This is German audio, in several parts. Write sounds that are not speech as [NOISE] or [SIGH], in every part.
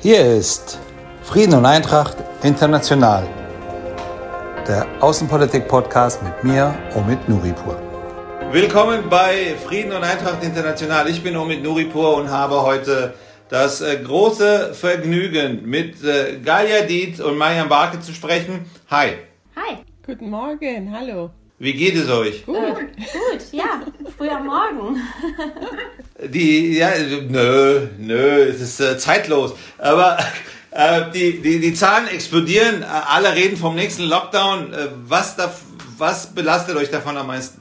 Hier ist Frieden und Eintracht International, der Außenpolitik-Podcast mit mir, Omid Nuripur. Willkommen bei Frieden und Eintracht International. Ich bin Omid Nuripur und habe heute das äh, große Vergnügen, mit äh, Galia Diet und Marian Barke zu sprechen. Hi. Hi. Guten Morgen, hallo. Wie geht es euch? Gut, äh, gut, ja, früh am Morgen. Die, ja, nö, nö, es ist äh, zeitlos. Aber äh, die, die, die Zahlen explodieren, alle reden vom nächsten Lockdown. Äh, was, da, was belastet euch davon am meisten?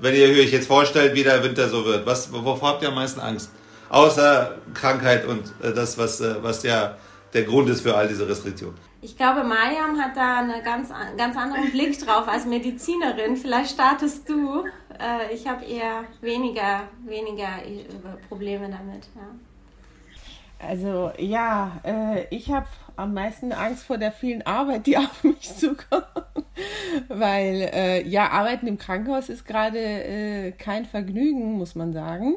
Wenn ihr euch jetzt vorstellt, wie der Winter so wird. Was, wovor habt ihr am meisten Angst? Außer Krankheit und äh, das, was, äh, was ja der Grund ist für all diese Restriktionen. Ich glaube, Mariam hat da einen ganz, ganz anderen Blick drauf als Medizinerin. Vielleicht startest du. Äh, ich habe eher weniger, weniger äh, Probleme damit. Ja. Also ja, äh, ich habe am meisten Angst vor der vielen Arbeit, die auf mich zukommt. [LAUGHS] Weil ja, Arbeiten im Krankenhaus ist gerade kein Vergnügen, muss man sagen.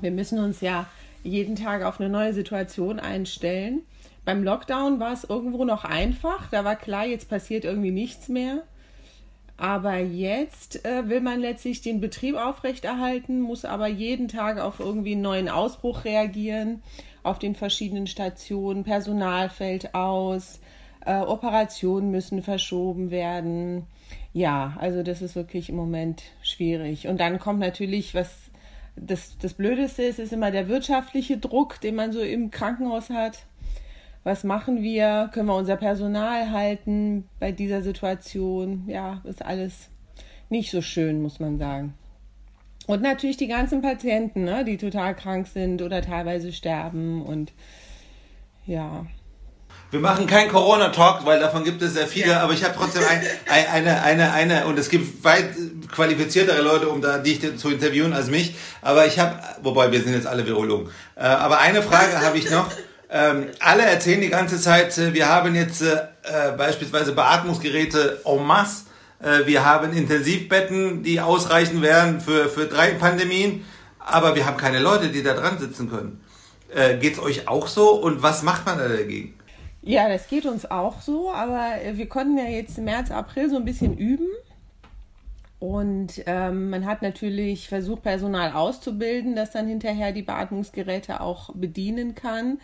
Wir müssen uns ja jeden Tag auf eine neue Situation einstellen. Beim Lockdown war es irgendwo noch einfach. Da war klar, jetzt passiert irgendwie nichts mehr. Aber jetzt äh, will man letztlich den Betrieb aufrechterhalten, muss aber jeden Tag auf irgendwie einen neuen Ausbruch reagieren, auf den verschiedenen Stationen. Personal fällt aus, äh, Operationen müssen verschoben werden. Ja, also das ist wirklich im Moment schwierig. Und dann kommt natürlich, was das, das Blödeste ist, ist immer der wirtschaftliche Druck, den man so im Krankenhaus hat was machen wir, können wir unser Personal halten bei dieser Situation. Ja, ist alles nicht so schön, muss man sagen. Und natürlich die ganzen Patienten, ne, die total krank sind oder teilweise sterben und ja. Wir machen keinen Corona-Talk, weil davon gibt es sehr viele, ja. aber ich habe trotzdem ein, ein, eine, eine, eine, und es gibt weit qualifiziertere Leute, um da dich zu interviewen als mich, aber ich habe, wobei wir sind jetzt alle Virologen, äh, aber eine Frage habe ich noch. Ähm, alle erzählen die ganze Zeit, äh, wir haben jetzt äh, äh, beispielsweise Beatmungsgeräte en masse, äh, wir haben Intensivbetten, die ausreichen werden für, für drei Pandemien, aber wir haben keine Leute, die da dran sitzen können. Äh, es euch auch so und was macht man da dagegen? Ja, das geht uns auch so, aber äh, wir konnten ja jetzt März, April so ein bisschen üben. Und ähm, man hat natürlich versucht, Personal auszubilden, das dann hinterher die Beatmungsgeräte auch bedienen kann.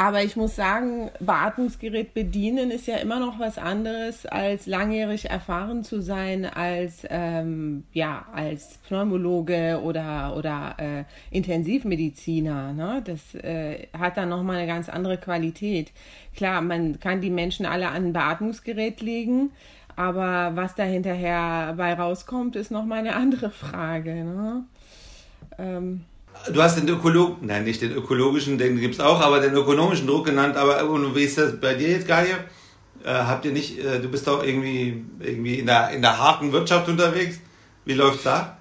Aber ich muss sagen, Beatmungsgerät bedienen ist ja immer noch was anderes, als langjährig erfahren zu sein, als, ähm, ja, als Pneumologe oder, oder äh, Intensivmediziner. Ne? Das äh, hat dann nochmal eine ganz andere Qualität. Klar, man kann die Menschen alle an ein Beatmungsgerät legen, aber was da hinterher bei rauskommt, ist nochmal eine andere Frage. Ne? Ähm, Du hast den Ökolog, nein, nicht den ökologischen, den gibt es auch, aber den ökonomischen Druck genannt. Aber und wie ist das bei dir jetzt, Galia? Äh, habt ihr nicht, äh, du bist doch irgendwie, irgendwie in, der, in der harten Wirtschaft unterwegs. Wie läuft's da?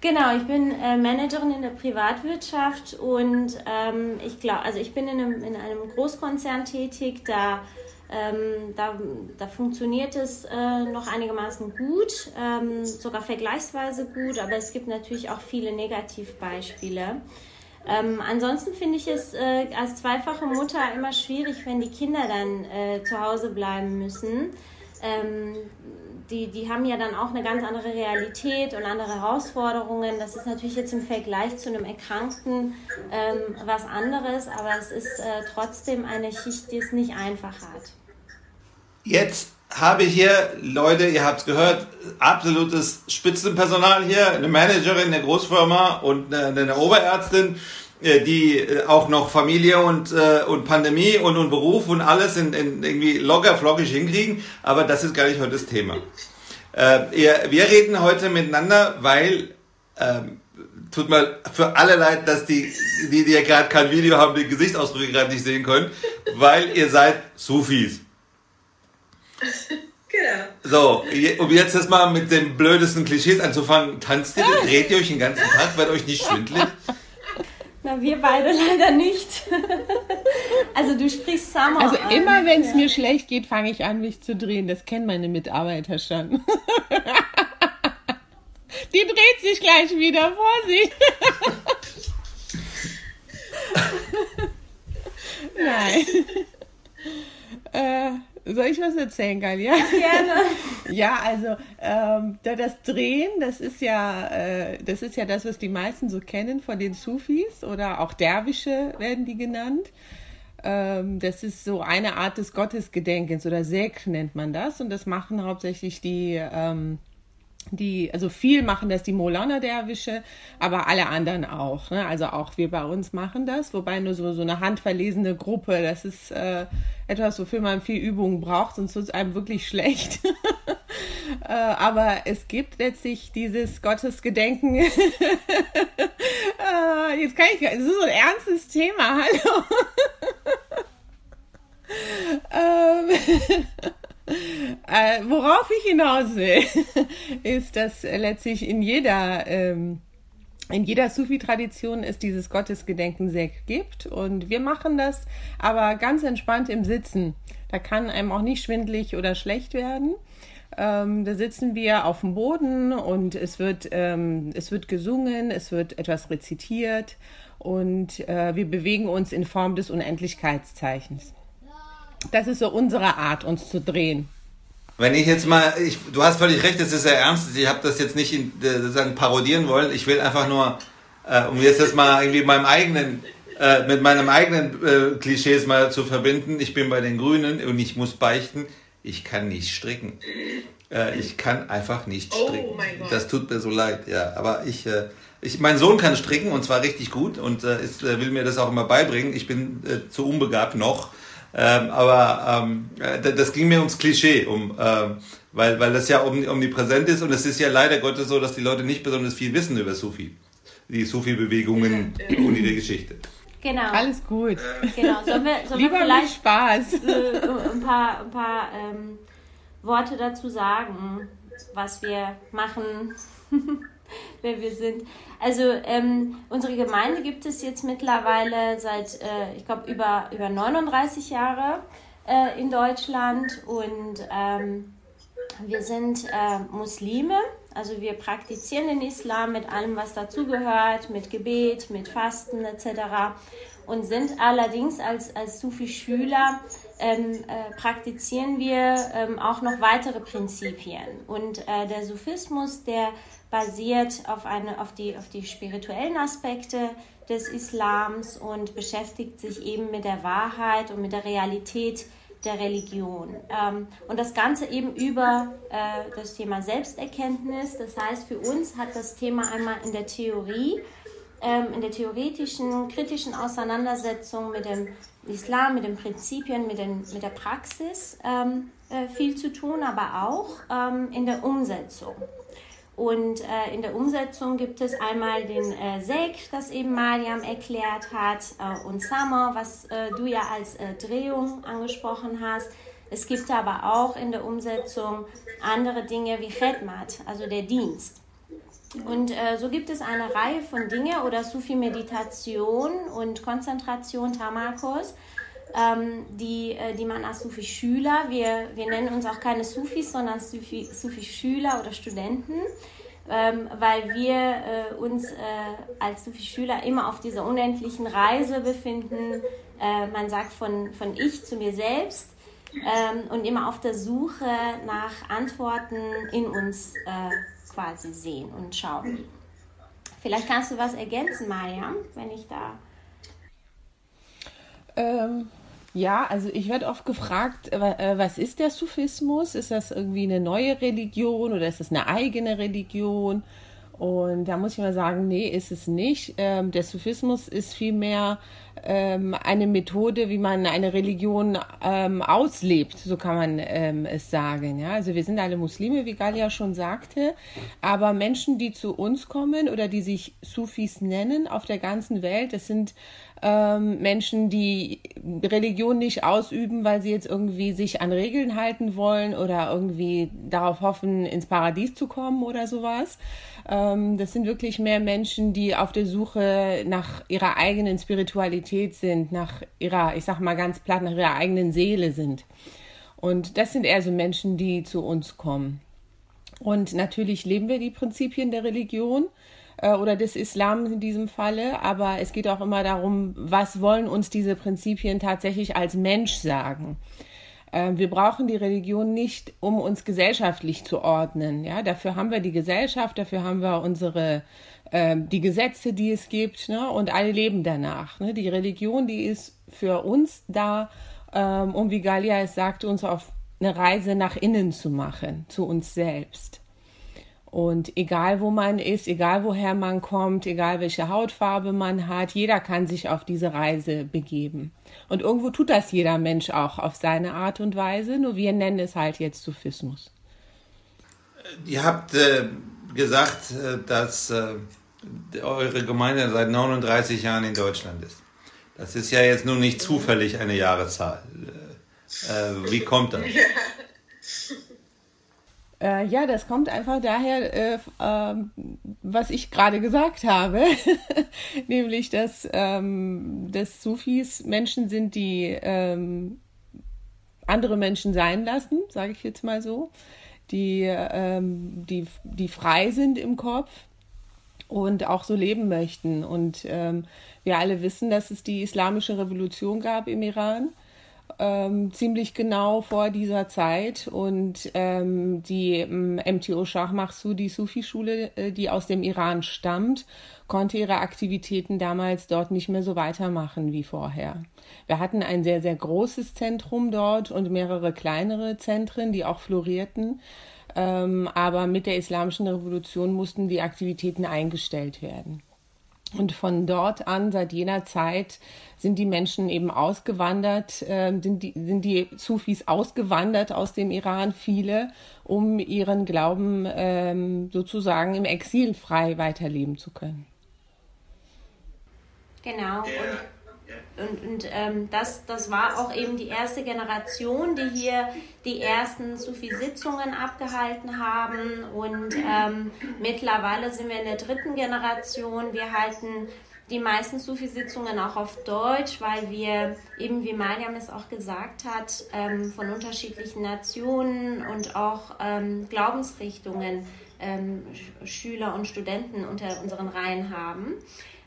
Genau, ich bin äh, Managerin in der Privatwirtschaft und ähm, ich glaube, also ich bin in einem, in einem Großkonzern tätig, da ähm, da, da funktioniert es äh, noch einigermaßen gut, ähm, sogar vergleichsweise gut, aber es gibt natürlich auch viele Negativbeispiele. Ähm, ansonsten finde ich es äh, als zweifache Mutter immer schwierig, wenn die Kinder dann äh, zu Hause bleiben müssen. Ähm, die, die haben ja dann auch eine ganz andere Realität und andere Herausforderungen. Das ist natürlich jetzt im Vergleich zu einem Erkrankten ähm, was anderes, aber es ist äh, trotzdem eine Schicht, die es nicht einfach hat. Jetzt habe ich hier, Leute, ihr habt gehört, absolutes Spitzenpersonal hier, eine Managerin der Großfirma und eine, eine Oberärztin, äh, die äh, auch noch Familie und, äh, und Pandemie und, und Beruf und alles in, in irgendwie locker flockig hinkriegen, aber das ist gar nicht heute das Thema. wir reden heute miteinander, weil ähm, tut mir für alle leid, dass die, die, die ja gerade kein Video haben, die Gesichtsausdrücke gerade nicht sehen können, weil ihr seid Sufis. [LAUGHS] Genau. So, um jetzt das mal mit den blödesten Klischees anzufangen, tanzt ihr, [LAUGHS] dreht ihr euch den ganzen Tag, wird euch nicht schwindelig? Na, wir beide leider nicht. [LAUGHS] also du sprichst Summer Also an. immer wenn es ja. mir schlecht geht, fange ich an, mich zu drehen. Das kennen meine Mitarbeiter schon. Die dreht sich gleich wieder, Vorsicht. Nein. äh, soll ich was erzählen, Galia? Gerne. [LAUGHS] ja, also ähm, das Drehen, das ist ja, äh, das ist ja das, was die meisten so kennen von den Sufis oder auch Derwische werden die genannt. Ähm, das ist so eine Art des Gottesgedenkens oder Sek nennt man das und das machen hauptsächlich die ähm, die, also viel machen das die Molana-Derwische, aber alle anderen auch. Ne? Also auch wir bei uns machen das, wobei nur so, so eine handverlesene Gruppe, das ist äh, etwas, wofür man viel Übung braucht, sonst wird es einem wirklich schlecht. [LAUGHS] äh, aber es gibt letztlich dieses Gottesgedenken. [LAUGHS] äh, jetzt kann ich, das ist so ein ernstes Thema, hallo. [LAUGHS] ähm, [LAUGHS] äh, worauf ich hinaus will, [LAUGHS] ist, dass letztlich in jeder ähm, in jeder Sufi-Tradition es dieses Gottesgedenken Sek gibt und wir machen das aber ganz entspannt im Sitzen. Da kann einem auch nicht schwindlig oder schlecht werden. Ähm, da sitzen wir auf dem Boden und es wird, ähm, es wird gesungen, es wird etwas rezitiert und äh, wir bewegen uns in Form des Unendlichkeitszeichens. Das ist so unsere Art, uns zu drehen. Wenn ich jetzt mal, ich, du hast völlig recht, das ist sehr ernst. Ich habe das jetzt nicht in, äh, sozusagen parodieren wollen. Ich will einfach nur, äh, um jetzt das mal irgendwie meinem eigenen, äh, mit meinem eigenen äh, Klischees mal zu verbinden. Ich bin bei den Grünen und ich muss beichten, ich kann nicht stricken. Äh, ich kann einfach nicht oh stricken. Oh das tut mir so leid, ja. Aber ich, äh, ich, mein Sohn kann stricken und zwar richtig gut und äh, ist, äh, will mir das auch immer beibringen. Ich bin äh, zu unbegabt noch. Ähm, aber ähm, äh, das ging mir ums Klischee, um, ähm, weil, weil das ja omnipräsent ist und es ist ja leider Gottes so, dass die Leute nicht besonders viel wissen über Sufi. Die Sufi-Bewegungen und ihre Geschichte. Genau. Alles gut. Genau. Sollen wir, sollen Lieber wir vielleicht Spaß. Äh, ein paar, ein paar ähm, Worte dazu sagen, was wir machen, [LAUGHS] [LAUGHS] wer wir sind. Also ähm, unsere Gemeinde gibt es jetzt mittlerweile seit, äh, ich glaube, über, über 39 Jahre äh, in Deutschland und ähm, wir sind äh, Muslime, also wir praktizieren den Islam mit allem, was dazugehört, mit Gebet, mit Fasten etc. Und sind allerdings als, als Sufi-Schüler ähm, äh, praktizieren wir ähm, auch noch weitere Prinzipien. Und äh, der Sufismus, der basiert auf, eine, auf, die, auf die spirituellen Aspekte des Islams und beschäftigt sich eben mit der Wahrheit und mit der Realität der Religion. Ähm, und das Ganze eben über äh, das Thema Selbsterkenntnis. Das heißt, für uns hat das Thema einmal in der Theorie, ähm, in der theoretischen, kritischen Auseinandersetzung mit dem Islam, mit den Prinzipien, mit, den, mit der Praxis ähm, äh, viel zu tun, aber auch in der Umsetzung. Und äh, in der Umsetzung gibt es einmal den äh, Sek, das eben Mariam erklärt hat, äh, und Summer, was äh, du ja als äh, Drehung angesprochen hast. Es gibt aber auch in der Umsetzung andere Dinge wie Khedmat, also der Dienst. Und äh, so gibt es eine Reihe von Dingen oder Sufi-Meditation und Konzentration, Tamakos, ähm, die, äh, die man als Sufi-Schüler, wir, wir nennen uns auch keine Sufis, sondern Sufi-Schüler Sufi oder Studenten, ähm, weil wir äh, uns äh, als Sufi-Schüler immer auf dieser unendlichen Reise befinden. Äh, man sagt von, von ich zu mir selbst ähm, und immer auf der Suche nach Antworten in uns äh, quasi sehen und schauen. Vielleicht kannst du was ergänzen, Mariam, wenn ich da. Ähm, ja, also ich werde oft gefragt, äh, was ist der Sufismus? Ist das irgendwie eine neue Religion oder ist das eine eigene Religion? Und da muss ich mal sagen, nee, ist es nicht. Ähm, der Sufismus ist vielmehr ähm, eine Methode, wie man eine Religion ähm, auslebt, so kann man ähm, es sagen. Ja? Also wir sind alle Muslime, wie Galia schon sagte, aber Menschen, die zu uns kommen oder die sich Sufis nennen auf der ganzen Welt, das sind ähm, Menschen, die Religion nicht ausüben, weil sie jetzt irgendwie sich an Regeln halten wollen oder irgendwie darauf hoffen, ins Paradies zu kommen oder sowas. Ähm, das sind wirklich mehr Menschen, die auf der Suche nach ihrer eigenen Spiritualität sind, nach ihrer, ich sag mal ganz platt, nach ihrer eigenen Seele sind. Und das sind eher so Menschen, die zu uns kommen. Und natürlich leben wir die Prinzipien der Religion äh, oder des Islam in diesem Falle, aber es geht auch immer darum, was wollen uns diese Prinzipien tatsächlich als Mensch sagen. Äh, wir brauchen die Religion nicht, um uns gesellschaftlich zu ordnen. Ja, dafür haben wir die Gesellschaft, dafür haben wir unsere äh, die Gesetze, die es gibt, ne? und alle leben danach. Ne? Die Religion, die ist für uns da, ähm, um wie Galia es sagte, uns auf eine Reise nach innen zu machen, zu uns selbst. Und egal wo man ist, egal woher man kommt, egal welche Hautfarbe man hat, jeder kann sich auf diese Reise begeben. Und irgendwo tut das jeder Mensch auch auf seine Art und Weise, nur wir nennen es halt jetzt Sufismus. Ihr habt äh, gesagt, äh, dass äh, eure Gemeinde seit 39 Jahren in Deutschland ist. Das ist ja jetzt nun nicht zufällig eine Jahreszahl. Äh, wie kommt das? [LAUGHS] Äh, ja, das kommt einfach daher, äh, äh, was ich gerade gesagt habe, [LAUGHS] nämlich, dass, ähm, dass Sufis Menschen sind, die ähm, andere Menschen sein lassen, sage ich jetzt mal so, die, ähm, die, die frei sind im Kopf und auch so leben möchten. Und ähm, wir alle wissen, dass es die islamische Revolution gab im Iran ähm, ziemlich genau vor dieser Zeit und ähm, die ähm, MTO Shah Mahsudi Sufi-Schule, äh, die aus dem Iran stammt, konnte ihre Aktivitäten damals dort nicht mehr so weitermachen wie vorher. Wir hatten ein sehr, sehr großes Zentrum dort und mehrere kleinere Zentren, die auch florierten. Ähm, aber mit der Islamischen Revolution mussten die Aktivitäten eingestellt werden. Und von dort an, seit jener Zeit, sind die Menschen eben ausgewandert, äh, sind, die, sind die Sufis ausgewandert aus dem Iran, viele, um ihren Glauben ähm, sozusagen im Exil frei weiterleben zu können. Genau. Und und, und ähm, das, das war auch eben die erste Generation, die hier die ersten Sufi-Sitzungen abgehalten haben. Und ähm, mittlerweile sind wir in der dritten Generation. Wir halten die meisten Sufi-Sitzungen auch auf Deutsch, weil wir eben, wie Mariam es auch gesagt hat, ähm, von unterschiedlichen Nationen und auch ähm, Glaubensrichtungen ähm, Schüler und Studenten unter unseren Reihen haben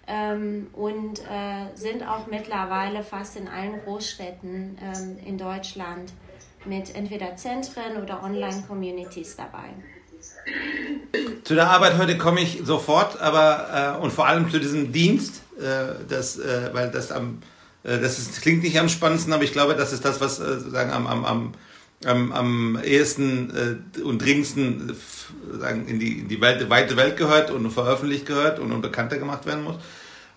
ähm, und äh, sind auch mittlerweile fast in allen Großstädten ähm, in Deutschland mit entweder Zentren oder Online-Communities dabei. Zu der Arbeit heute komme ich sofort, aber äh, und vor allem zu diesem Dienst, äh, das, äh, weil das am, äh, das ist, klingt nicht am spannendsten, aber ich glaube, das ist das, was äh, sagen am, am, am am, am ehesten äh, und dringendsten sagen, in die, in die Welt, weite Welt gehört und veröffentlicht gehört und, und bekannter gemacht werden muss.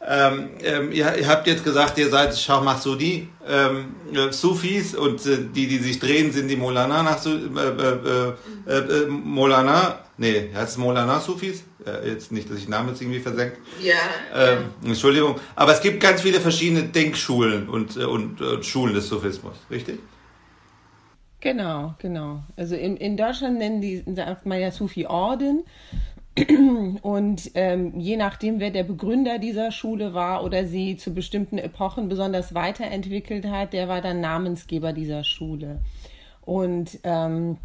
Ähm, ähm, ihr, ihr, habt jetzt gesagt, ihr seid Shah Mahsoudi, ähm, äh, Sufis und äh, die, die sich drehen, sind die Molana nach äh, äh, äh, äh, Molana, nee, heißt es Molana Sufis? jetzt nicht, dass ich Namen jetzt irgendwie versenkt. Ja, ähm. Entschuldigung. Aber es gibt ganz viele verschiedene Denkschulen und, und, und Schulen des Sufismus, richtig? Genau, genau. Also in, in Deutschland nennen die, sagt man ja Sufi-Orden. Und ähm, je nachdem, wer der Begründer dieser Schule war oder sie zu bestimmten Epochen besonders weiterentwickelt hat, der war dann Namensgeber dieser Schule. Und ähm,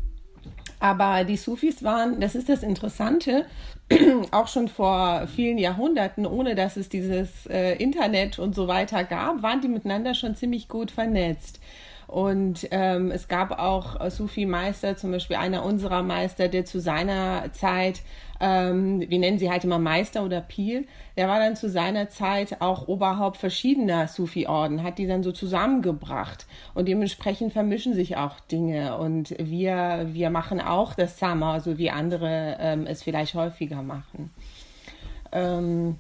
aber die Sufis waren, das ist das Interessante, [CLEARS THROAT] auch schon vor vielen Jahrhunderten, ohne dass es dieses äh, Internet und so weiter gab, waren die miteinander schon ziemlich gut vernetzt. Und ähm, es gab auch Sufi-Meister, zum Beispiel einer unserer Meister, der zu seiner Zeit, ähm, wir nennen sie halt immer Meister oder Pir, der war dann zu seiner Zeit auch Oberhaupt verschiedener Sufi-Orden, hat die dann so zusammengebracht. Und dementsprechend vermischen sich auch Dinge. Und wir, wir machen auch das Sama, so wie andere ähm, es vielleicht häufiger machen. Ähm,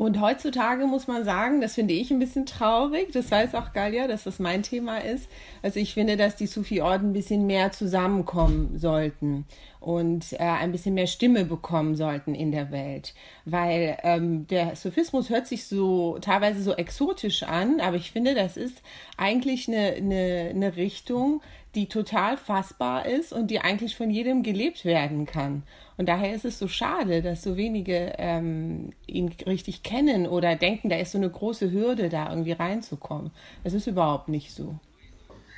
und heutzutage muss man sagen, das finde ich ein bisschen traurig, das weiß auch Galia, dass das mein Thema ist. Also ich finde, dass die Sufi-Orden ein bisschen mehr zusammenkommen sollten und äh, ein bisschen mehr Stimme bekommen sollten in der Welt. Weil ähm, der Sufismus hört sich so teilweise so exotisch an, aber ich finde, das ist eigentlich eine, eine, eine Richtung, die total fassbar ist und die eigentlich von jedem gelebt werden kann. Und daher ist es so schade, dass so wenige ähm, ihn richtig kennen oder denken, da ist so eine große Hürde, da irgendwie reinzukommen. Das ist überhaupt nicht so.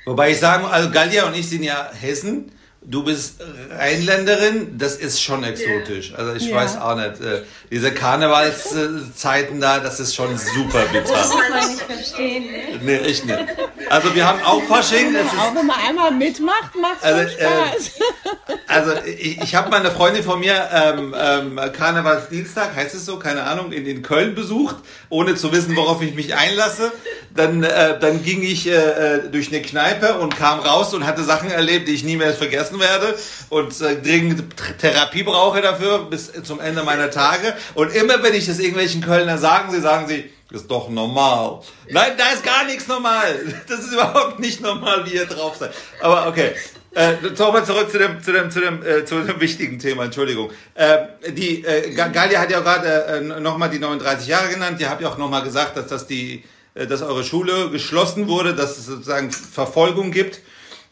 Wobei ich sagen, also Gallia und ich sind ja Hessen Du bist Rheinländerin, das ist schon exotisch. Also ich ja. weiß auch nicht. Äh, diese Karnevalszeiten da, das ist schon super bitter. Das muss man nicht verstehen. Ne? Nee, ich nicht. Also wir haben auch Fasching. auch wenn man einmal mitmacht, macht es also, äh, Spaß. Äh, also ich, ich habe meine Freundin von mir ähm, ähm, Karnevalsdienstag, heißt es so, keine Ahnung, in, in Köln besucht, ohne zu wissen, worauf ich mich einlasse. Dann, äh, dann ging ich äh, äh durch eine Kneipe und kam raus und hatte Sachen erlebt, die ich nie mehr vergessen werde und äh, dringend Therapie brauche dafür bis zum Ende meiner Tage. Und immer wenn ich das irgendwelchen Kölner sagen, sie sagen sie, ist doch normal. Nein, da ist gar nichts normal. [LAUGHS] Das ist überhaupt nicht normal, wie ihr drauf seid. Aber okay. Äh, mal zurück zu dem, zu dem, zu dem, äh, zu dem wichtigen Thema, Entschuldigung. Äh, die, äh, Galia hat ja gerade äh, nochmal die 39 Jahre genannt. Ihr habt ja auch nochmal gesagt, dass das die, äh, dass eure Schule geschlossen wurde, dass es sozusagen Verfolgung gibt.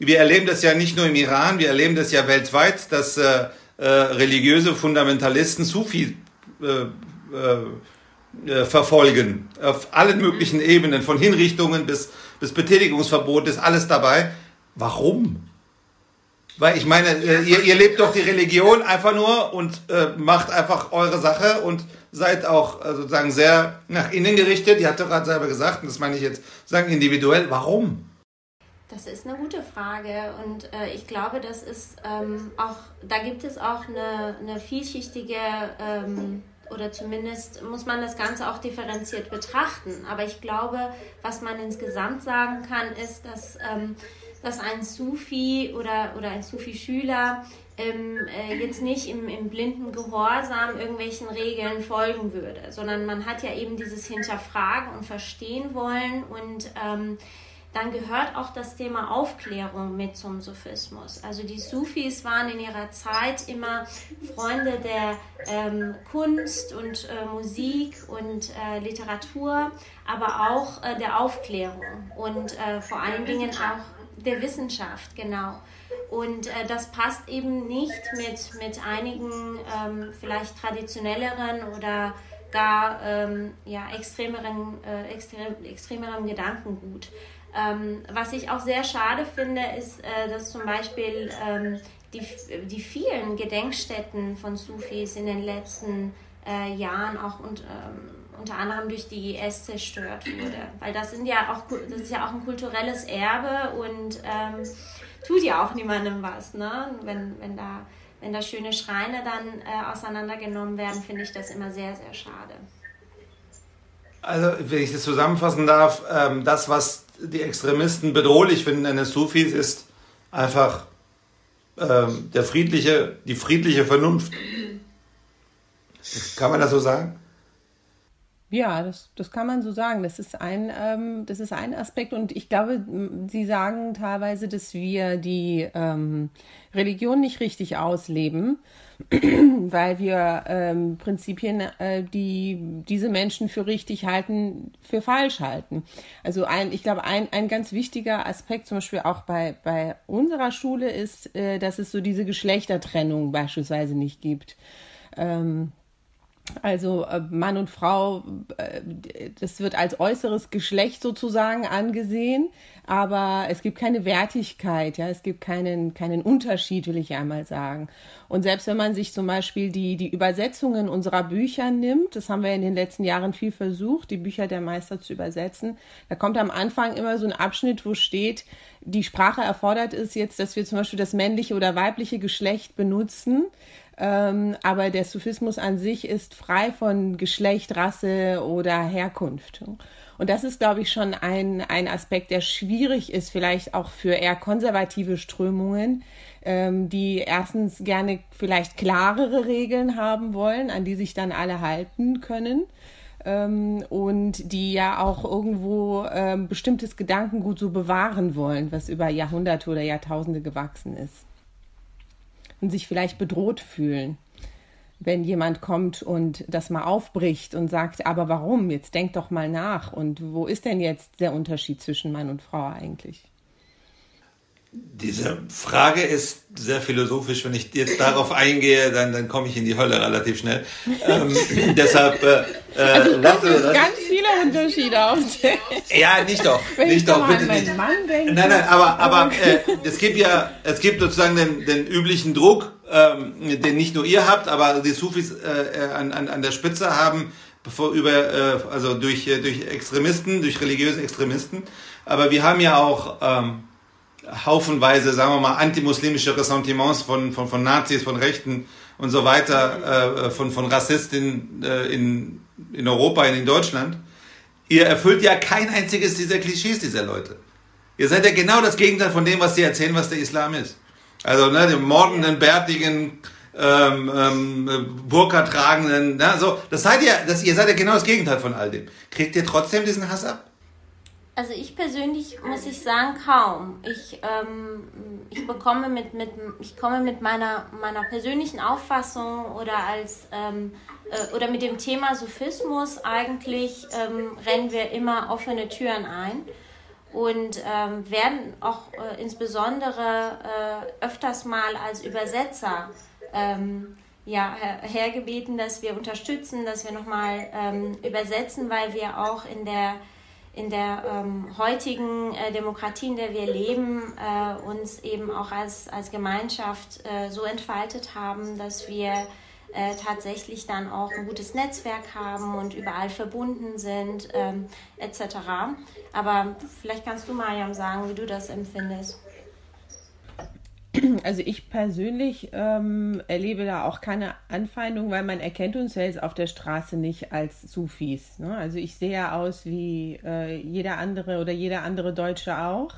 Wir erleben das ja nicht nur im Iran, wir erleben das ja weltweit, dass äh, äh, religiöse Fundamentalisten Sufi äh, äh, äh, verfolgen. Auf allen möglichen Ebenen, von Hinrichtungen bis, bis Betätigungsverbot ist alles dabei. Warum? Weil ich meine, äh, ihr, ihr lebt doch die Religion einfach nur und äh, macht einfach eure Sache und seid auch äh, sozusagen sehr nach innen gerichtet. Ihr habt doch gerade selber gesagt, und das meine ich jetzt sagen individuell. Warum? Das ist eine gute Frage und äh, ich glaube, das ist ähm, auch, da gibt es auch eine, eine vielschichtige ähm, oder zumindest muss man das Ganze auch differenziert betrachten. Aber ich glaube, was man insgesamt sagen kann, ist, dass, ähm, dass ein Sufi oder, oder ein Sufi-Schüler ähm, äh, jetzt nicht im, im blinden Gehorsam irgendwelchen Regeln folgen würde, sondern man hat ja eben dieses Hinterfragen und Verstehen wollen und ähm, dann gehört auch das Thema Aufklärung mit zum Sufismus. Also die Sufis waren in ihrer Zeit immer Freunde der ähm, Kunst und äh, Musik und äh, Literatur, aber auch äh, der Aufklärung und äh, vor allen Dingen auch der Wissenschaft, genau. Und äh, das passt eben nicht mit, mit einigen ähm, vielleicht traditionelleren oder gar ähm, ja, extremeren, äh, extrem, extremeren Gedankengut. Ähm, was ich auch sehr schade finde, ist, äh, dass zum Beispiel ähm, die, die vielen Gedenkstätten von Sufis in den letzten äh, Jahren auch und, ähm, unter anderem durch die IS zerstört wurde. Weil das sind ja auch das ist ja auch ein kulturelles Erbe und ähm, tut ja auch niemandem was, ne? Wenn, wenn da wenn da schöne Schreine dann äh, auseinandergenommen werden, finde ich das immer sehr, sehr schade. Also, wenn ich das zusammenfassen darf, ähm, das, was die Extremisten bedrohlich finden in den Sufis, ist einfach ähm, der friedliche, die friedliche Vernunft. Kann man das so sagen? Ja, das, das kann man so sagen. Das ist ein, ähm, das ist ein Aspekt und ich glaube, Sie sagen teilweise, dass wir die ähm, Religion nicht richtig ausleben, [CLEARS THROAT] weil wir ähm, Prinzipien, äh, die diese Menschen für richtig halten, für falsch halten. Also ein, ich glaube, ein, ein ganz wichtiger Aspekt, zum Beispiel auch bei, bei unserer Schule, ist, äh, dass es so diese Geschlechtertrennung beispielsweise nicht gibt. Ähm, also äh, Mann und Frau, äh, das wird als äußeres Geschlecht sozusagen angesehen, aber es gibt keine Wertigkeit, ja, es gibt keinen, keinen Unterschied, will ich einmal sagen. Und selbst wenn man sich zum Beispiel die, die Übersetzungen unserer Bücher nimmt, das haben wir in den letzten Jahren viel versucht, die Bücher der Meister zu übersetzen, da kommt am Anfang immer so ein Abschnitt, wo steht, die Sprache erfordert es jetzt, dass wir zum Beispiel das männliche oder weibliche Geschlecht benutzen ähm, aber der Sufismus an sich ist frei von Geschlecht, Rasse oder Herkunft. Und das ist, glaube ich, schon ein, ein Aspekt, der schwierig ist, vielleicht auch für eher konservative Strömungen, ähm, die erstens gerne vielleicht klarere Regeln haben wollen, an die sich dann alle halten können. Ähm, und die ja auch irgendwo ähm, bestimmtes Gedankengut so bewahren wollen, was über Jahrhunderte oder Jahrtausende gewachsen ist und sich vielleicht bedroht fühlen, wenn jemand kommt und das mal aufbricht und sagt, aber warum? Jetzt denk doch mal nach. Und wo ist denn jetzt der Unterschied zwischen Mann und Frau eigentlich? Diese Frage ist sehr philosophisch. Wenn ich jetzt darauf eingehe, dann, dann komme ich in die Hölle relativ schnell. Ähm, [LAUGHS] deshalb äh, äh also lassen wir das. ganz viele Unterschiede aufzählen. Ja, nicht doch. Wenn nicht ich doch, bitte nicht. Mann denke, nein, nein, aber, aber äh, es gibt ja, es gibt sozusagen den, den üblichen Druck, ähm, den nicht nur ihr habt, aber die Sufis äh, äh an, an, an der Spitze haben, bevor über, äh, also durch, äh, durch Extremisten, durch religiöse Extremisten. Aber wir haben ja auch ähm, haufenweise, sagen wir mal, antimuslimische Ressentiments von, von, von Nazis, von Rechten und so weiter, äh, von, von Rassisten äh, in, in Europa, in, in Deutschland. Ihr erfüllt ja kein einziges dieser Klischees dieser Leute. Ihr seid ja genau das Gegenteil von dem, was sie erzählen, was der Islam ist. Also ne, den mordenden, bärtigen, ähm, ähm, Burka tragenden, ne, so, das seid ihr, das, ihr seid ja genau das Gegenteil von all dem. Kriegt ihr trotzdem diesen Hass ab? Also ich persönlich muss ich sagen, kaum. Ich, ähm, ich bekomme mit, mit, ich komme mit meiner, meiner persönlichen Auffassung oder als ähm, äh, oder mit dem Thema Sophismus eigentlich ähm, rennen wir immer offene Türen ein und ähm, werden auch äh, insbesondere äh, öfters mal als Übersetzer ähm, ja, her hergebeten, dass wir unterstützen, dass wir nochmal ähm, übersetzen, weil wir auch in der in der ähm, heutigen äh, Demokratie, in der wir leben, äh, uns eben auch als, als Gemeinschaft äh, so entfaltet haben, dass wir äh, tatsächlich dann auch ein gutes Netzwerk haben und überall verbunden sind, ähm, etc. Aber vielleicht kannst du, Mariam, sagen, wie du das empfindest. [CLEARS THROAT] Also ich persönlich ähm, erlebe da auch keine Anfeindung, weil man erkennt uns ja jetzt auf der Straße nicht als Sufis. Ne? Also ich sehe ja aus wie äh, jeder andere oder jeder andere Deutsche auch.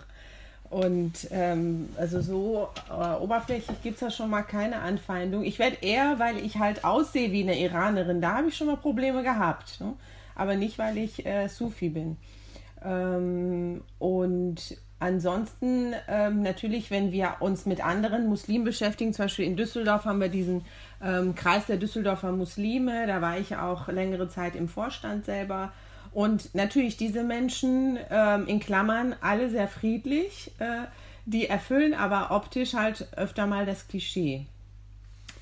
Und ähm, also so äh, oberflächlich gibt es da schon mal keine Anfeindung. Ich werde eher, weil ich halt aussehe wie eine Iranerin, da habe ich schon mal Probleme gehabt. Ne? Aber nicht, weil ich äh, Sufi bin. Ähm, und Ansonsten ähm, natürlich, wenn wir uns mit anderen Muslimen beschäftigen, zum Beispiel in Düsseldorf haben wir diesen ähm, Kreis der Düsseldorfer Muslime, da war ich auch längere Zeit im Vorstand selber. Und natürlich diese Menschen, ähm, in Klammern, alle sehr friedlich, äh, die erfüllen aber optisch halt öfter mal das Klischee.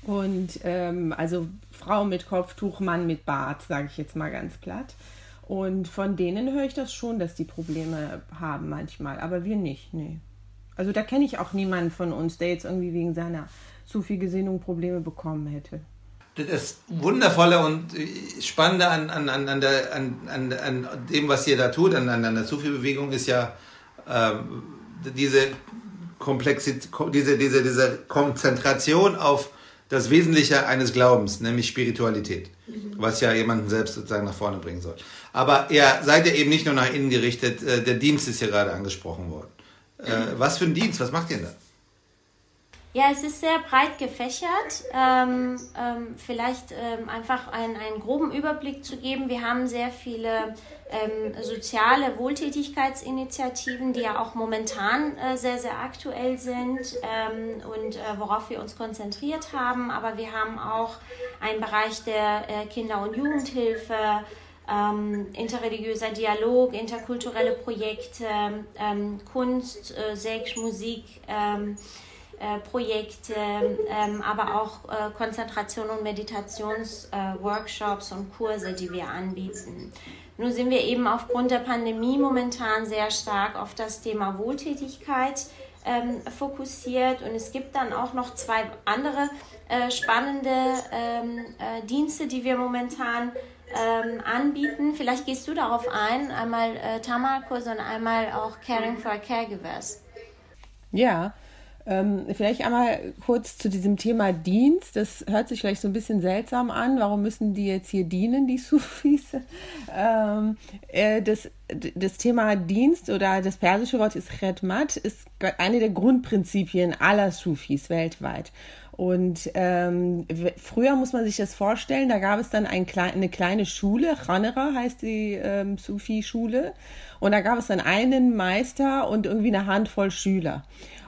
Und ähm, also Frau mit Kopftuch, Mann mit Bart, sage ich jetzt mal ganz platt. Und von denen höre ich das schon, dass die Probleme haben manchmal, aber wir nicht, nee. Also da kenne ich auch niemanden von uns, der jetzt irgendwie wegen seiner zu viel Gesinnung Probleme bekommen hätte. Das Wundervolle und Spannende an, an, an, an, der, an, an, an dem, was ihr da tut, an, an der Sufi-Bewegung, ist ja äh, diese Komplexität, diese, diese, diese Konzentration auf das Wesentliche eines Glaubens, nämlich Spiritualität, was ja jemanden selbst sozusagen nach vorne bringen soll. Aber ihr seid ja eben nicht nur nach innen gerichtet, äh, der Dienst ist ja gerade angesprochen worden. Äh, was für ein Dienst, was macht ihr denn da? Ja, es ist sehr breit gefächert. Ähm, ähm, vielleicht ähm, einfach einen, einen groben Überblick zu geben. Wir haben sehr viele ähm, soziale Wohltätigkeitsinitiativen, die ja auch momentan äh, sehr, sehr aktuell sind ähm, und äh, worauf wir uns konzentriert haben. Aber wir haben auch einen Bereich der äh, Kinder- und Jugendhilfe, ähm, interreligiöser Dialog, interkulturelle Projekte, ähm, Kunst, äh, Sex, Musik. Ähm, äh, Projekte, ähm, aber auch äh, Konzentration- und Meditationsworkshops äh, und Kurse, die wir anbieten. Nun sind wir eben aufgrund der Pandemie momentan sehr stark auf das Thema Wohltätigkeit ähm, fokussiert und es gibt dann auch noch zwei andere äh, spannende ähm, äh, Dienste, die wir momentan ähm, anbieten. Vielleicht gehst du darauf ein, einmal äh, Tamarkurs und einmal auch Caring for Caregivers. Ja, ähm, vielleicht einmal kurz zu diesem Thema Dienst. Das hört sich vielleicht so ein bisschen seltsam an. Warum müssen die jetzt hier dienen, die [LAUGHS] Sufis? Ähm, äh, das, das Thema Dienst oder das persische Wort ist Khidmat, ist eine der Grundprinzipien aller Sufis weltweit. Und ähm, früher muss man sich das vorstellen, da gab es dann ein, eine kleine Schule, Khanera heißt die ähm, Sufi-Schule, und da gab es dann einen Meister und irgendwie eine Handvoll Schüler.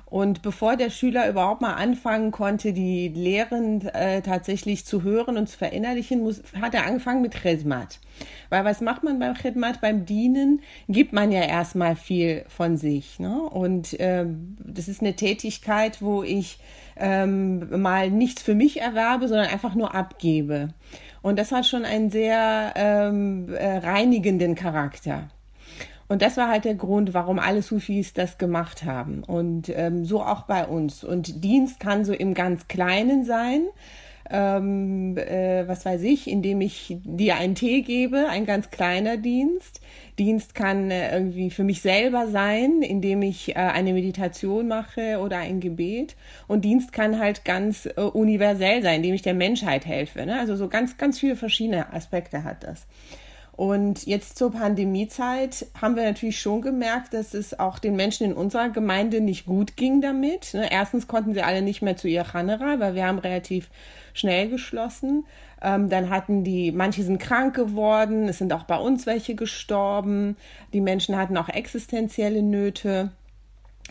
Und bevor der Schüler überhaupt mal anfangen konnte, die Lehren äh, tatsächlich zu hören und zu verinnerlichen, muss, hat er angefangen mit Khidmat. Weil was macht man beim Khidmat, beim Dienen? Gibt man ja erstmal viel von sich. Ne? Und äh, das ist eine Tätigkeit, wo ich ähm, mal nichts für mich erwerbe, sondern einfach nur abgebe. Und das hat schon einen sehr ähm, äh, reinigenden Charakter. Und das war halt der Grund, warum alle Sufis das gemacht haben. Und ähm, so auch bei uns. Und Dienst kann so im ganz Kleinen sein. Ähm, äh, was weiß ich, indem ich dir einen Tee gebe, ein ganz kleiner Dienst. Dienst kann äh, irgendwie für mich selber sein, indem ich äh, eine Meditation mache oder ein Gebet. Und Dienst kann halt ganz äh, universell sein, indem ich der Menschheit helfe. Ne? Also so ganz, ganz viele verschiedene Aspekte hat das. Und jetzt zur Pandemiezeit haben wir natürlich schon gemerkt, dass es auch den Menschen in unserer Gemeinde nicht gut ging damit. Ne? Erstens konnten sie alle nicht mehr zu ihr Chanera, weil wir haben relativ schnell geschlossen. Ähm, dann hatten die, manche sind krank geworden, es sind auch bei uns welche gestorben. Die Menschen hatten auch existenzielle Nöte.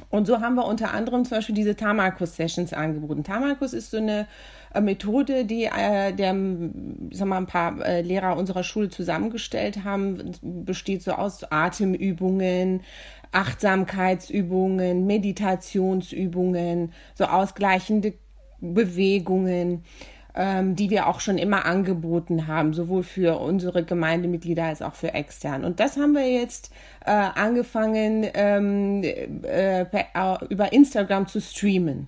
Und so haben wir unter anderem zum Beispiel diese Tamakus-Sessions angeboten. Tamakus ist so eine äh, Methode, die äh, der, sag mal, ein paar äh, Lehrer unserer Schule zusammengestellt haben, besteht so aus Atemübungen, Achtsamkeitsübungen, Meditationsübungen, so ausgleichende Bewegungen, ähm, die wir auch schon immer angeboten haben, sowohl für unsere Gemeindemitglieder als auch für extern. Und das haben wir jetzt äh, angefangen ähm, äh, über Instagram zu streamen.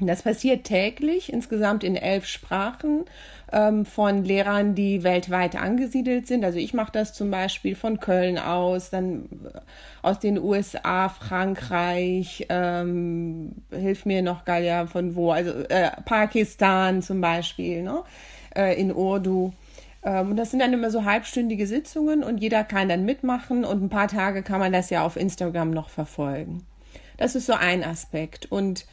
Das passiert täglich, insgesamt in elf Sprachen ähm, von Lehrern, die weltweit angesiedelt sind. Also ich mache das zum Beispiel von Köln aus, dann äh, aus den USA, Frankreich, ähm, hilf mir noch, Galia, von wo, also äh, Pakistan zum Beispiel, ne? äh, in Urdu. Ähm, das sind dann immer so halbstündige Sitzungen und jeder kann dann mitmachen und ein paar Tage kann man das ja auf Instagram noch verfolgen. Das ist so ein Aspekt. Und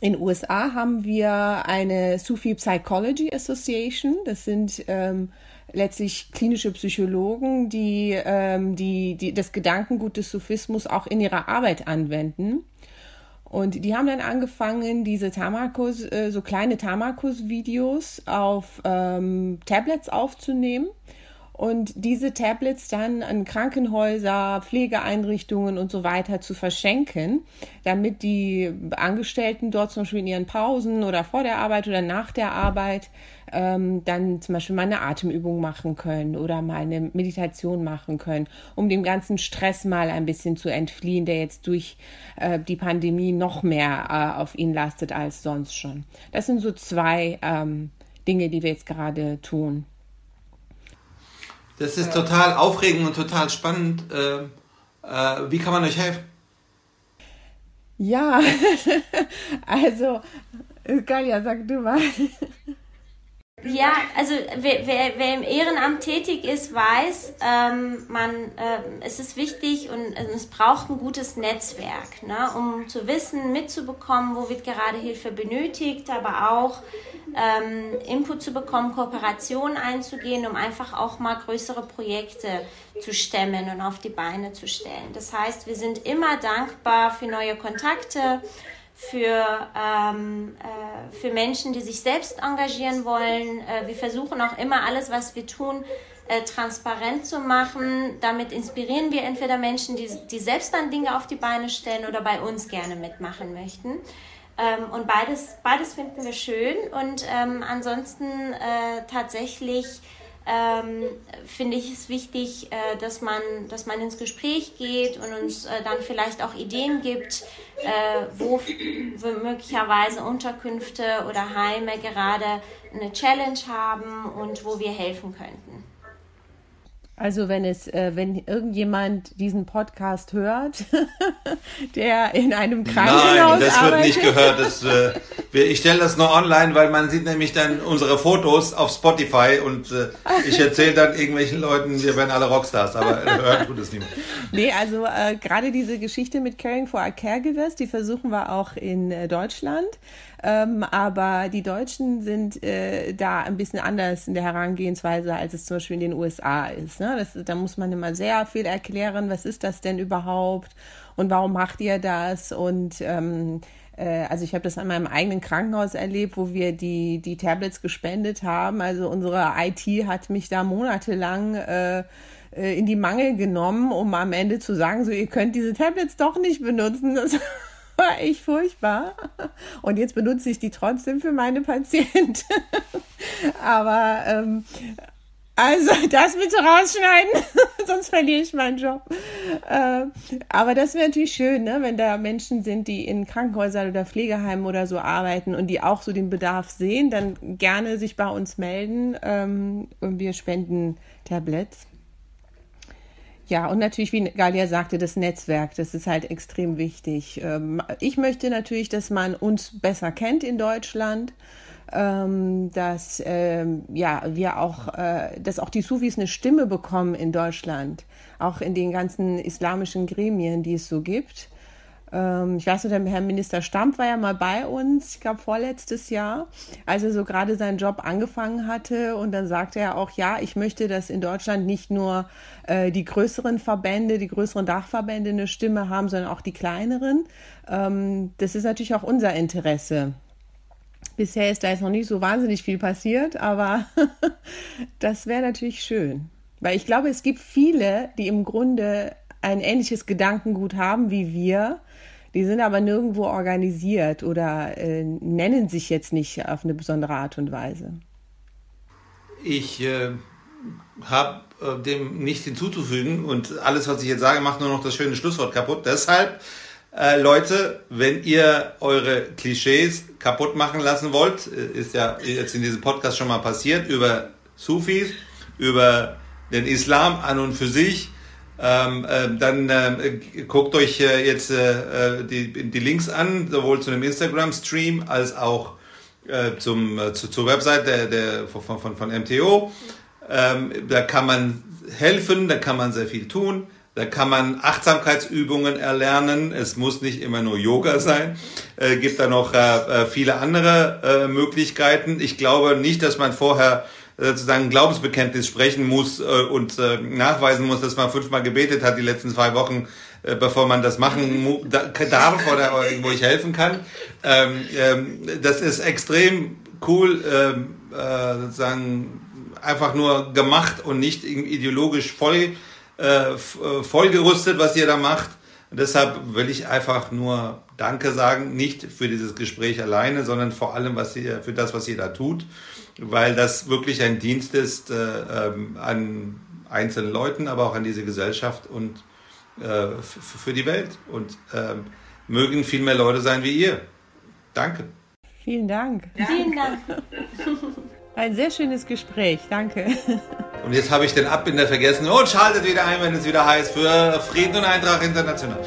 in den USA haben wir eine Sufi Psychology Association. Das sind ähm, letztlich klinische Psychologen, die, ähm, die, die das Gedankengut des Sufismus auch in ihrer Arbeit anwenden. Und die haben dann angefangen, diese Tamakus, äh, so kleine Tamakus-Videos auf ähm, Tablets aufzunehmen und diese Tablets dann an Krankenhäuser, Pflegeeinrichtungen und so weiter zu verschenken, damit die Angestellten dort zum Beispiel in ihren Pausen oder vor der Arbeit oder nach der Arbeit ähm, dann zum Beispiel mal eine Atemübung machen können oder mal eine Meditation machen können, um dem ganzen Stress mal ein bisschen zu entfliehen, der jetzt durch äh, die Pandemie noch mehr äh, auf ihn lastet als sonst schon. Das sind so zwei ähm, Dinge, die wir jetzt gerade tun. Das ist total aufregend und total spannend. Äh, äh, wie kann man euch helfen? Ja, [LAUGHS] also, Galia, sag du mal. Ja, also wer, wer, wer, im Ehrenamt tätig ist, weiß, ähm, man, äh, es ist wichtig und äh, es braucht ein gutes Netzwerk, ne, um zu wissen, mitzubekommen, wo wird gerade Hilfe benötigt, aber auch ähm, Input zu bekommen, Kooperationen einzugehen, um einfach auch mal größere Projekte zu stemmen und auf die Beine zu stellen. Das heißt, wir sind immer dankbar für neue Kontakte für, ähm, äh, für Menschen, die sich selbst engagieren wollen. Äh, wir versuchen auch immer alles, was wir tun, äh, transparent zu machen. Damit inspirieren wir entweder Menschen, die, die selbst dann Dinge auf die Beine stellen oder bei uns gerne mitmachen möchten. Ähm, und beides, beides finden wir schön. Und ähm, ansonsten äh, tatsächlich ähm, finde ich es wichtig, äh, dass, man, dass man ins Gespräch geht und uns äh, dann vielleicht auch Ideen gibt, äh, wo möglicherweise Unterkünfte oder Heime gerade eine Challenge haben und wo wir helfen könnten. Also wenn es, äh, wenn irgendjemand diesen Podcast hört, [LAUGHS] der in einem Krankenhaus Nein, das wird nicht gehört. Das, äh, ich stelle das nur online, weil man sieht nämlich dann unsere Fotos auf Spotify und äh, ich erzähle dann irgendwelchen Leuten, wir werden alle Rockstars, aber hören tut es niemand. Nee, also äh, gerade diese Geschichte mit Caring for Our Caregivers, die versuchen wir auch in äh, Deutschland. Ähm, aber die Deutschen sind äh, da ein bisschen anders in der Herangehensweise, als es zum Beispiel in den USA ist. Ne? Das, da muss man immer sehr viel erklären, was ist das denn überhaupt und warum macht ihr das? Und ähm, äh, also ich habe das an meinem eigenen Krankenhaus erlebt, wo wir die, die Tablets gespendet haben. Also unsere IT hat mich da monatelang äh, äh, in die Mangel genommen, um am Ende zu sagen, so ihr könnt diese Tablets doch nicht benutzen. Das [LAUGHS] [LAUGHS] war echt furchtbar. Und jetzt benutze ich die trotzdem für meine Patienten. [LAUGHS] Aber ähm, also das bitte rausschneiden, [LAUGHS] sonst verliere ich meinen Job. Äh, aber das wäre natürlich schön, ne, wenn da Menschen sind, die in Krankenhäusern oder Pflegeheimen oder so arbeiten und die auch so den Bedarf sehen, dann gerne sich bei uns melden ähm, und wir spenden Tablets. Ja, und natürlich, wie Galia sagte, das Netzwerk, das ist halt extrem wichtig. Ähm, ich möchte natürlich, dass man uns besser kennt in Deutschland ähm, dass ähm, ja wir auch, äh, dass auch die Sufis eine Stimme bekommen in Deutschland, auch in den ganzen islamischen Gremien, die es so gibt. Ähm, ich weiß nicht, der Herr Minister Stamp war ja mal bei uns, ich glaube vorletztes Jahr, als er so gerade seinen Job angefangen hatte und dann sagte er auch, ja, ich möchte, dass in Deutschland nicht nur äh, die größeren Verbände, die größeren Dachverbände eine Stimme haben, sondern auch die kleineren. Ähm, das ist natürlich auch unser Interesse. Bisher ist da jetzt noch nicht so wahnsinnig viel passiert, aber [LAUGHS] das wäre natürlich schön. Weil ich glaube, es gibt viele, die im Grunde ein ähnliches Gedankengut haben wie wir. Die sind aber nirgendwo organisiert oder äh, nennen sich jetzt nicht auf eine besondere Art und Weise. Ich äh, habe äh, dem nichts hinzuzufügen und alles, was ich jetzt sage, macht nur noch das schöne Schlusswort kaputt. Deshalb äh, Leute, wenn ihr eure Klischees kaputt machen lassen wollt, äh, ist ja jetzt in diesem Podcast schon mal passiert, über Sufis, über den Islam an und für sich, ähm, äh, dann äh, guckt euch äh, jetzt äh, die, die Links an, sowohl zu dem Instagram-Stream als auch äh, zum, äh, zu, zur Website der, der, von, von, von MTO. Ähm, da kann man helfen, da kann man sehr viel tun. Da kann man Achtsamkeitsübungen erlernen. Es muss nicht immer nur Yoga sein. Äh, gibt da noch äh, äh, viele andere äh, Möglichkeiten. Ich glaube nicht, dass man vorher äh, sozusagen Glaubensbekenntnis sprechen muss äh, und äh, nachweisen muss, dass man fünfmal gebetet hat die letzten zwei Wochen, äh, bevor man das machen darf oder irgendwo ich helfen kann. Ähm, ähm, das ist extrem cool, ähm, äh, sozusagen einfach nur gemacht und nicht ideologisch voll vollgerüstet, was ihr da macht. Und deshalb will ich einfach nur Danke sagen, nicht für dieses Gespräch alleine, sondern vor allem was ihr, für das, was ihr da tut, weil das wirklich ein Dienst ist äh, ähm, an einzelnen Leuten, aber auch an diese Gesellschaft und äh, für die Welt. Und äh, mögen viel mehr Leute sein wie ihr. Danke. Vielen Dank. Vielen Dank. [LAUGHS] Ein sehr schönes Gespräch. Danke. Und jetzt habe ich den Abbinder vergessen und schaltet wieder ein, wenn es wieder heißt für Frieden und Eintracht International.